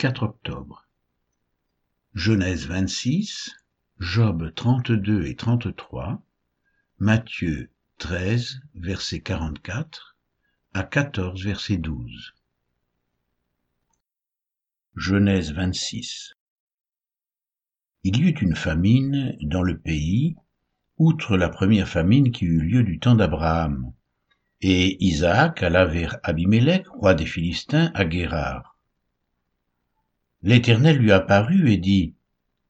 4 octobre. Genèse 26, Job 32 et 33, Matthieu 13, verset 44 à 14, verset 12. Genèse 26 Il y eut une famine dans le pays, outre la première famine qui eut lieu du temps d'Abraham, et Isaac alla vers Abimélec, roi des Philistins, à Guérard. L'Éternel lui apparut et dit,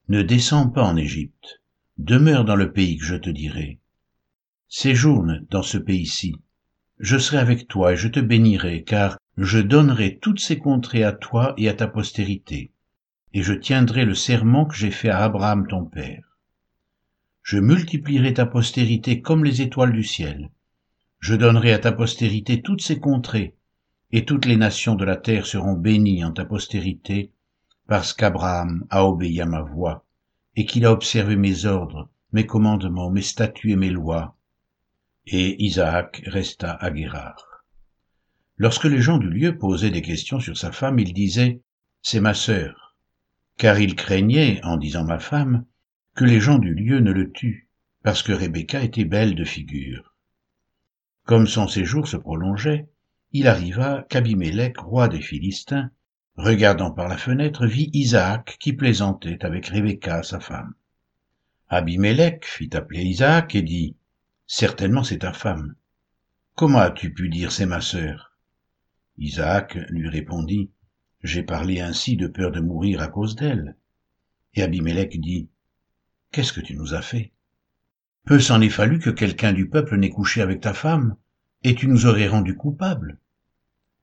Ne descends pas en Égypte, demeure dans le pays que je te dirai. Séjourne dans ce pays-ci. Je serai avec toi et je te bénirai, car je donnerai toutes ces contrées à toi et à ta postérité, et je tiendrai le serment que j'ai fait à Abraham ton père. Je multiplierai ta postérité comme les étoiles du ciel. Je donnerai à ta postérité toutes ces contrées, et toutes les nations de la terre seront bénies en ta postérité, parce qu'Abraham a obéi à ma voix, et qu'il a observé mes ordres, mes commandements, mes statuts et mes lois. Et Isaac resta à Guérard. Lorsque les gens du lieu posaient des questions sur sa femme, il disait, C'est ma sœur, car il craignait, en disant ma femme, que les gens du lieu ne le tuent, parce que Rebecca était belle de figure. Comme son séjour se prolongeait, il arriva qu'Abimélec, roi des Philistins, regardant par la fenêtre, vit Isaac qui plaisantait avec Rebecca, sa femme. Abimélec fit appeler Isaac et dit, Certainement c'est ta femme. Comment as-tu pu dire c'est ma sœur? Isaac lui répondit, J'ai parlé ainsi de peur de mourir à cause d'elle. Et Abimélec dit, Qu'est-ce que tu nous as fait Peu s'en est fallu que quelqu'un du peuple n'ait couché avec ta femme, et tu nous aurais rendus coupables.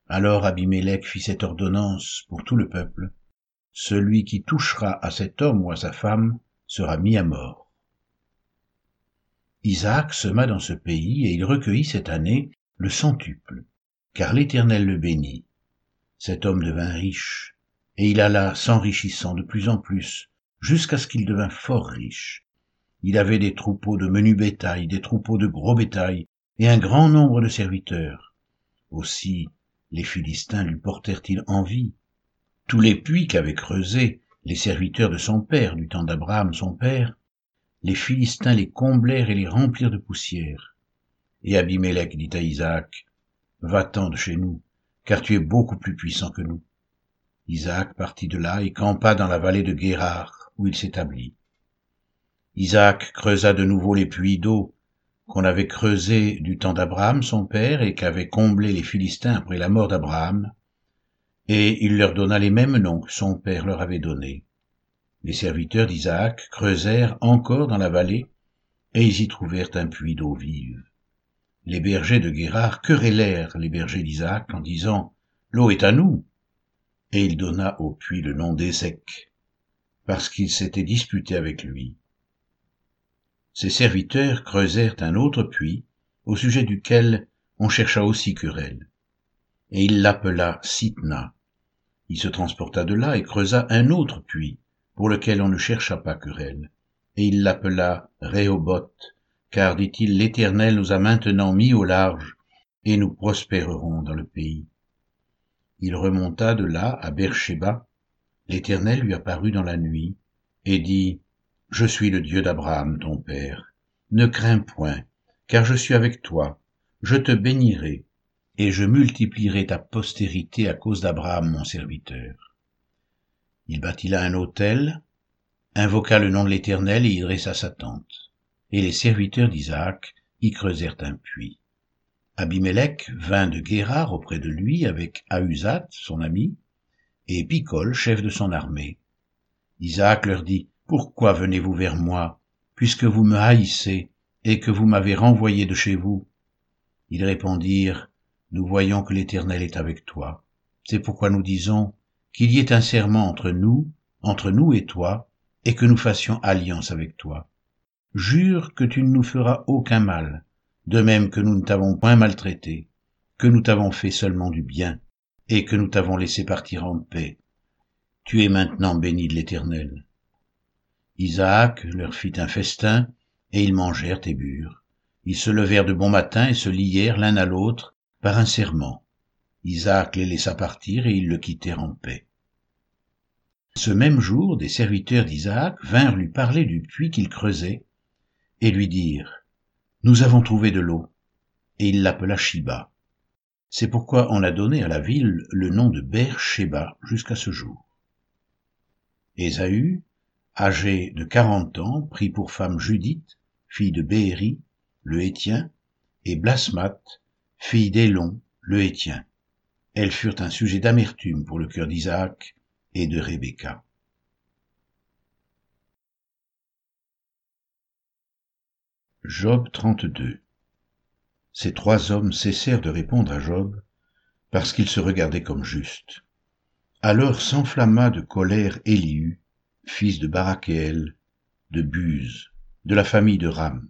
Alors Abimélec fit cette ordonnance pour tout le peuple. Celui qui touchera à cet homme ou à sa femme sera mis à mort. Isaac sema dans ce pays et il recueillit cette année le centuple, car l'Éternel le bénit. Cet homme devint riche, et il alla s'enrichissant de plus en plus, jusqu'à ce qu'il devint fort riche. Il avait des troupeaux de menu bétail, des troupeaux de gros bétail, et un grand nombre de serviteurs. Aussi les Philistins lui portèrent-ils envie? Tous les puits qu'avaient creusés les serviteurs de son père, du temps d'Abraham son père, les Philistins les comblèrent et les remplirent de poussière. Et Abimélec dit à Isaac, Va-t'en de chez nous, car tu es beaucoup plus puissant que nous. Isaac partit de là et campa dans la vallée de Guérard, où il s'établit. Isaac creusa de nouveau les puits d'eau qu'on avait creusés du temps d'Abraham son père et qu'avaient comblés les Philistins après la mort d'Abraham, et il leur donna les mêmes noms que son père leur avait donnés. Les serviteurs d'Isaac creusèrent encore dans la vallée, et ils y trouvèrent un puits d'eau vive. Les bergers de Guérard querellèrent les bergers d'Isaac en disant L'eau est à nous. Et il donna au puits le nom d'Ézec, parce qu'ils s'étaient disputés avec lui. Ses serviteurs creusèrent un autre puits, au sujet duquel on chercha aussi querelle. Et il l'appela Sitna. Il se transporta de là et creusa un autre puits, pour lequel on ne chercha pas querelle. Et il l'appela Rehoboth, car, dit-il, l'Éternel nous a maintenant mis au large, et nous prospérerons dans le pays. Il remonta de là à Beersheba. L'Éternel lui apparut dans la nuit, et dit, Je suis le Dieu d'Abraham, ton père. Ne crains point, car je suis avec toi. Je te bénirai, et je multiplierai ta postérité à cause d'Abraham, mon serviteur. Il bâtit là un autel, invoqua le nom de l'Éternel et y dressa sa tente. Et les serviteurs d'Isaac y creusèrent un puits. Abimélec vint de Guérard auprès de lui avec Ahuzat, son ami, et Picol, chef de son armée. Isaac leur dit, Pourquoi venez-vous vers moi, puisque vous me haïssez et que vous m'avez renvoyé de chez vous? Ils répondirent, Nous voyons que l'Éternel est avec toi. C'est pourquoi nous disons, qu'il y ait un serment entre nous, entre nous et toi, et que nous fassions alliance avec toi. Jure que tu ne nous feras aucun mal, de même que nous ne t'avons point maltraité, que nous t'avons fait seulement du bien, et que nous t'avons laissé partir en paix. Tu es maintenant béni de l'Éternel. Isaac leur fit un festin, et ils mangèrent et burent. Ils se levèrent de bon matin et se lièrent l'un à l'autre par un serment. Isaac les laissa partir et ils le quittèrent en paix. Ce même jour, des serviteurs d'Isaac vinrent lui parler du puits qu'il creusait et lui dirent, Nous avons trouvé de l'eau. Et il l'appela Shiba. C'est pourquoi on a donné à la ville le nom de Beer-Sheba jusqu'à ce jour. Âgé de quarante ans, prit pour femme Judith, fille de Béhéri, le Hétien, et Blasmat, fille d'Élon, le Hétien. Elles furent un sujet d'amertume pour le cœur d'Isaac et de Rebecca. Job 32 Ces trois hommes cessèrent de répondre à Job parce qu'ils se regardaient comme justes. Alors s'enflamma de colère Élihu, fils de Barakéel, de Buse, de la famille de Ram.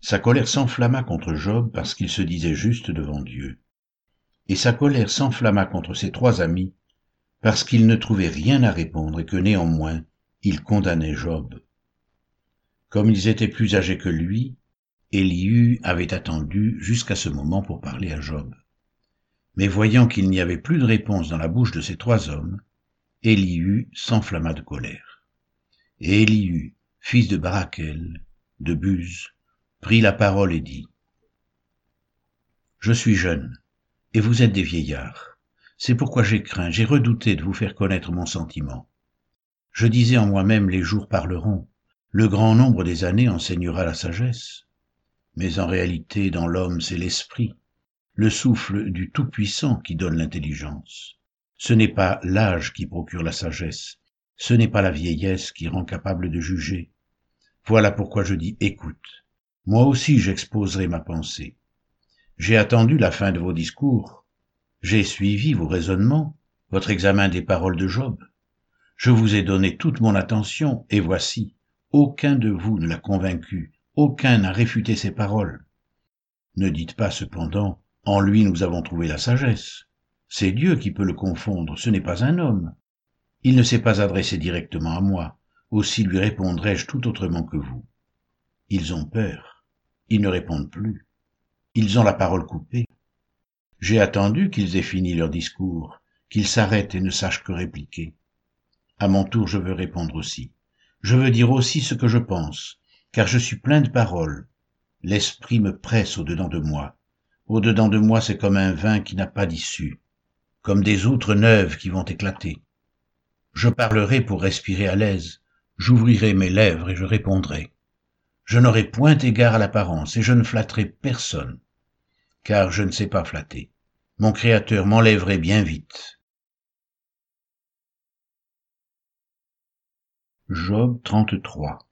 Sa colère s'enflamma contre Job parce qu'il se disait juste devant Dieu. Et sa colère s'enflamma contre ses trois amis parce qu'ils ne trouvaient rien à répondre et que néanmoins ils condamnaient Job. Comme ils étaient plus âgés que lui, Elihu avait attendu jusqu'à ce moment pour parler à Job. Mais voyant qu'il n'y avait plus de réponse dans la bouche de ces trois hommes, Elihu s'enflamma de colère. Et Elihu, fils de Barakel, de Buz, prit la parole et dit, Je suis jeune, et vous êtes des vieillards. C'est pourquoi j'ai craint, j'ai redouté de vous faire connaître mon sentiment. Je disais en moi-même, les jours parleront, le grand nombre des années enseignera la sagesse. Mais en réalité, dans l'homme, c'est l'esprit, le souffle du Tout-Puissant qui donne l'intelligence. Ce n'est pas l'âge qui procure la sagesse, ce n'est pas la vieillesse qui rend capable de juger. Voilà pourquoi je dis écoute. Moi aussi j'exposerai ma pensée. J'ai attendu la fin de vos discours, j'ai suivi vos raisonnements, votre examen des paroles de Job. Je vous ai donné toute mon attention, et voici, aucun de vous ne l'a convaincu, aucun n'a réfuté ses paroles. Ne dites pas cependant, en lui nous avons trouvé la sagesse. C'est Dieu qui peut le confondre, ce n'est pas un homme. Il ne s'est pas adressé directement à moi, aussi lui répondrai-je tout autrement que vous. Ils ont peur, ils ne répondent plus, ils ont la parole coupée. J'ai attendu qu'ils aient fini leur discours, qu'ils s'arrêtent et ne sachent que répliquer. À mon tour je veux répondre aussi. Je veux dire aussi ce que je pense, car je suis plein de paroles. L'esprit me presse au-dedans de moi. Au-dedans de moi, c'est comme un vin qui n'a pas d'issue, comme des outres neuves qui vont éclater. Je parlerai pour respirer à l'aise, j'ouvrirai mes lèvres et je répondrai. Je n'aurai point égard à l'apparence et je ne flatterai personne, car je ne sais pas flatter. Mon Créateur m'enlèverait bien vite. Job 33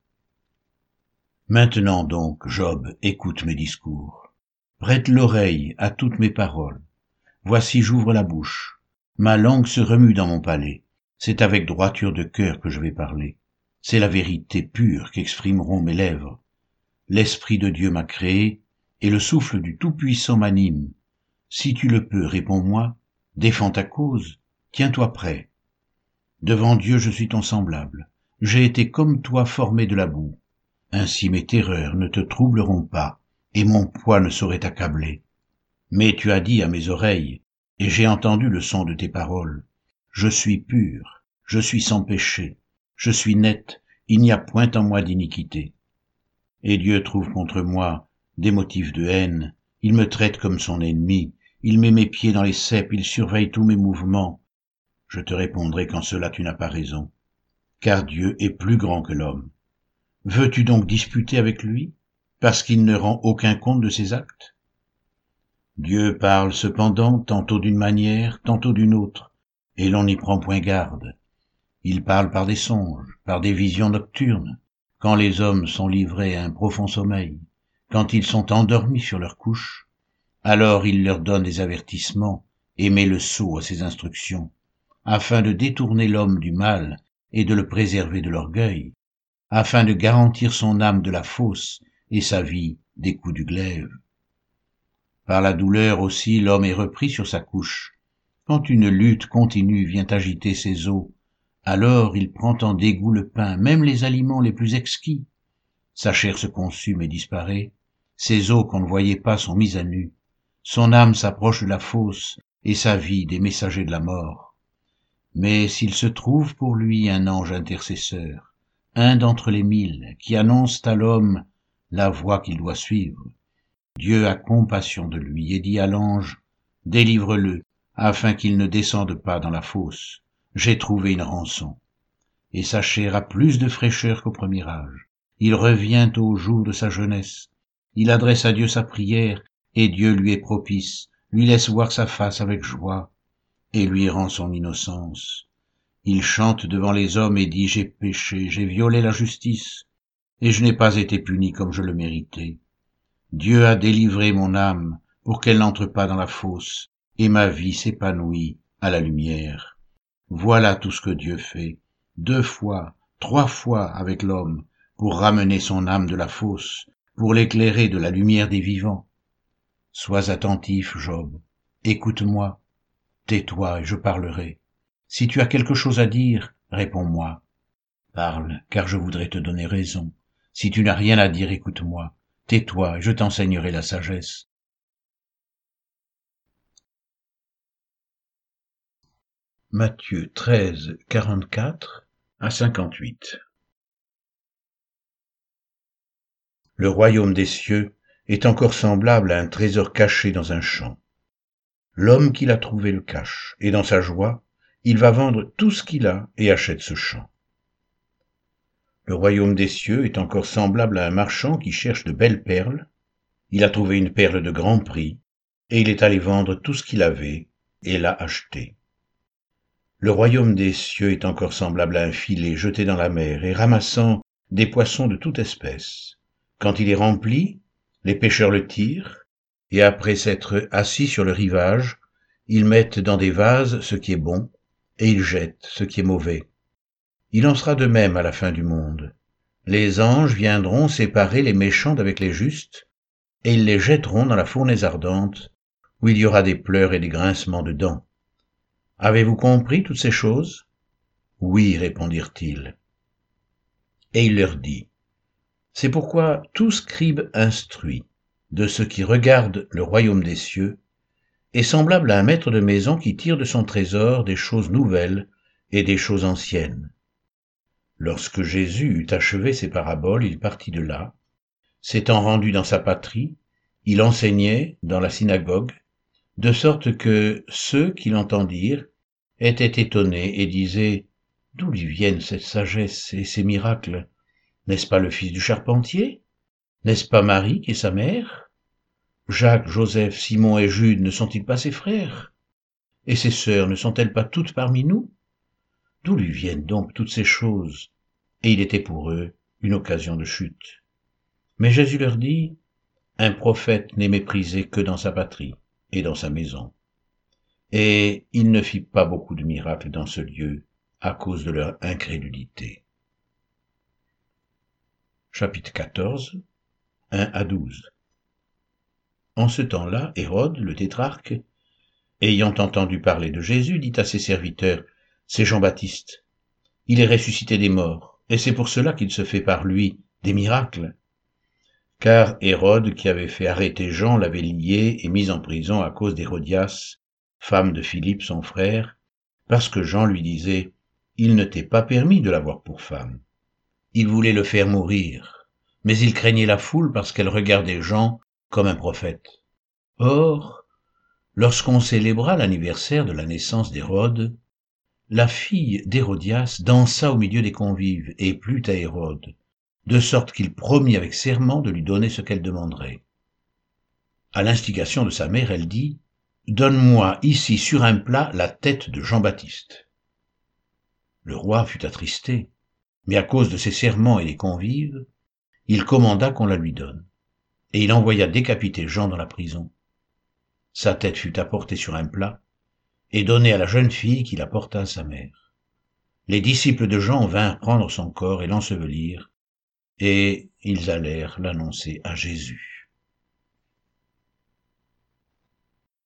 Maintenant donc, Job, écoute mes discours. Prête l'oreille à toutes mes paroles. Voici j'ouvre la bouche. Ma langue se remue dans mon palais. C'est avec droiture de cœur que je vais parler. C'est la vérité pure qu'exprimeront mes lèvres. L'Esprit de Dieu m'a créé, et le souffle du Tout-Puissant m'anime. Si tu le peux, réponds-moi, défends ta cause, tiens-toi prêt. Devant Dieu je suis ton semblable j'ai été comme toi formé de la boue. Ainsi mes terreurs ne te troubleront pas, et mon poids ne saurait t'accabler. Mais tu as dit à mes oreilles, et j'ai entendu le son de tes paroles. Je suis pur, je suis sans péché, je suis net, il n'y a point en moi d'iniquité. Et Dieu trouve contre moi des motifs de haine, il me traite comme son ennemi, il met mes pieds dans les ceps, il surveille tous mes mouvements. Je te répondrai qu'en cela tu n'as pas raison car Dieu est plus grand que l'homme. Veux-tu donc disputer avec lui, parce qu'il ne rend aucun compte de ses actes? Dieu parle cependant tantôt d'une manière, tantôt d'une autre, et l'on n'y prend point garde. Il parle par des songes, par des visions nocturnes, quand les hommes sont livrés à un profond sommeil, quand ils sont endormis sur leur couche, alors il leur donne des avertissements et met le sceau à ses instructions, afin de détourner l'homme du mal et de le préserver de l'orgueil, afin de garantir son âme de la fosse et sa vie des coups du glaive. Par la douleur aussi l'homme est repris sur sa couche. Quand une lutte continue vient agiter ses os, alors il prend en dégoût le pain, même les aliments les plus exquis. Sa chair se consume et disparaît, ses os qu'on ne voyait pas sont mis à nu, son âme s'approche de la fosse et sa vie des messagers de la mort mais s'il se trouve pour lui un ange intercesseur, un d'entre les mille, qui annonce à l'homme la voie qu'il doit suivre, Dieu a compassion de lui et dit à l'ange, délivre-le, afin qu'il ne descende pas dans la fosse. J'ai trouvé une rançon. Et sa chair a plus de fraîcheur qu'au premier âge. Il revient au jour de sa jeunesse. Il adresse à Dieu sa prière, et Dieu lui est propice, lui laisse voir sa face avec joie, et lui rend son innocence. Il chante devant les hommes et dit J'ai péché, j'ai violé la justice, et je n'ai pas été puni comme je le méritais. Dieu a délivré mon âme pour qu'elle n'entre pas dans la fosse, et ma vie s'épanouit à la lumière. Voilà tout ce que Dieu fait, deux fois, trois fois avec l'homme, pour ramener son âme de la fosse, pour l'éclairer de la lumière des vivants. Sois attentif, Job, écoute-moi, tais-toi et je parlerai. Si tu as quelque chose à dire, réponds-moi. Parle, car je voudrais te donner raison. Si tu n'as rien à dire, écoute-moi. Tais-toi je t'enseignerai la sagesse. Matthieu 13, 44 à 58 Le royaume des cieux est encore semblable à un trésor caché dans un champ. L'homme qui l'a trouvé le cache, et dans sa joie, il va vendre tout ce qu'il a et achète ce champ. Le royaume des cieux est encore semblable à un marchand qui cherche de belles perles. Il a trouvé une perle de grand prix, et il est allé vendre tout ce qu'il avait, et l'a achetée. Le royaume des cieux est encore semblable à un filet jeté dans la mer et ramassant des poissons de toute espèce. Quand il est rempli, les pêcheurs le tirent, et après s'être assis sur le rivage, ils mettent dans des vases ce qui est bon, et ils jettent ce qui est mauvais. Il en sera de même à la fin du monde. Les anges viendront séparer les méchants d'avec les justes, et ils les jetteront dans la fournaise ardente, où il y aura des pleurs et des grincements de dents. Avez-vous compris toutes ces choses? Oui, répondirent-ils. Et il leur dit, C'est pourquoi tout scribe instruit de ce qui regarde le royaume des cieux est semblable à un maître de maison qui tire de son trésor des choses nouvelles et des choses anciennes. Lorsque Jésus eut achevé ses paraboles, il partit de là. S'étant rendu dans sa patrie, il enseignait dans la synagogue, de sorte que ceux qui l'entendirent étaient étonnés et disaient D'où lui viennent cette sagesse et ces miracles? N'est-ce pas le fils du charpentier? N'est-ce pas Marie qui est sa mère? Jacques, Joseph, Simon et Jude ne sont-ils pas ses frères? Et ses sœurs ne sont-elles pas toutes parmi nous? D'où lui viennent donc toutes ces choses? Et il était pour eux une occasion de chute. Mais Jésus leur dit, Un prophète n'est méprisé que dans sa patrie et dans sa maison. Et il ne fit pas beaucoup de miracles dans ce lieu à cause de leur incrédulité. Chapitre 14 1 à 12. En ce temps-là, Hérode, le tétrarque, ayant entendu parler de Jésus, dit à ses serviteurs, C'est Jean-Baptiste. Il est ressuscité des morts, et c'est pour cela qu'il se fait par lui des miracles. Car Hérode, qui avait fait arrêter Jean, l'avait lié et mis en prison à cause d'Hérodias, femme de Philippe son frère, parce que Jean lui disait, Il ne t'est pas permis de l'avoir pour femme. Il voulait le faire mourir mais il craignait la foule parce qu'elle regardait Jean comme un prophète. Or, lorsqu'on célébra l'anniversaire de la naissance d'Hérode, la fille d'Hérodias dansa au milieu des convives et plut à Hérode, de sorte qu'il promit avec serment de lui donner ce qu'elle demanderait. À l'instigation de sa mère, elle dit, Donne-moi ici sur un plat la tête de Jean-Baptiste. Le roi fut attristé, mais à cause de ses serments et des convives, il commanda qu'on la lui donne. Et il envoya décapiter Jean dans la prison. Sa tête fut apportée sur un plat et donnée à la jeune fille qui la porta à sa mère. Les disciples de Jean vinrent prendre son corps et l'ensevelir, et ils allèrent l'annoncer à Jésus.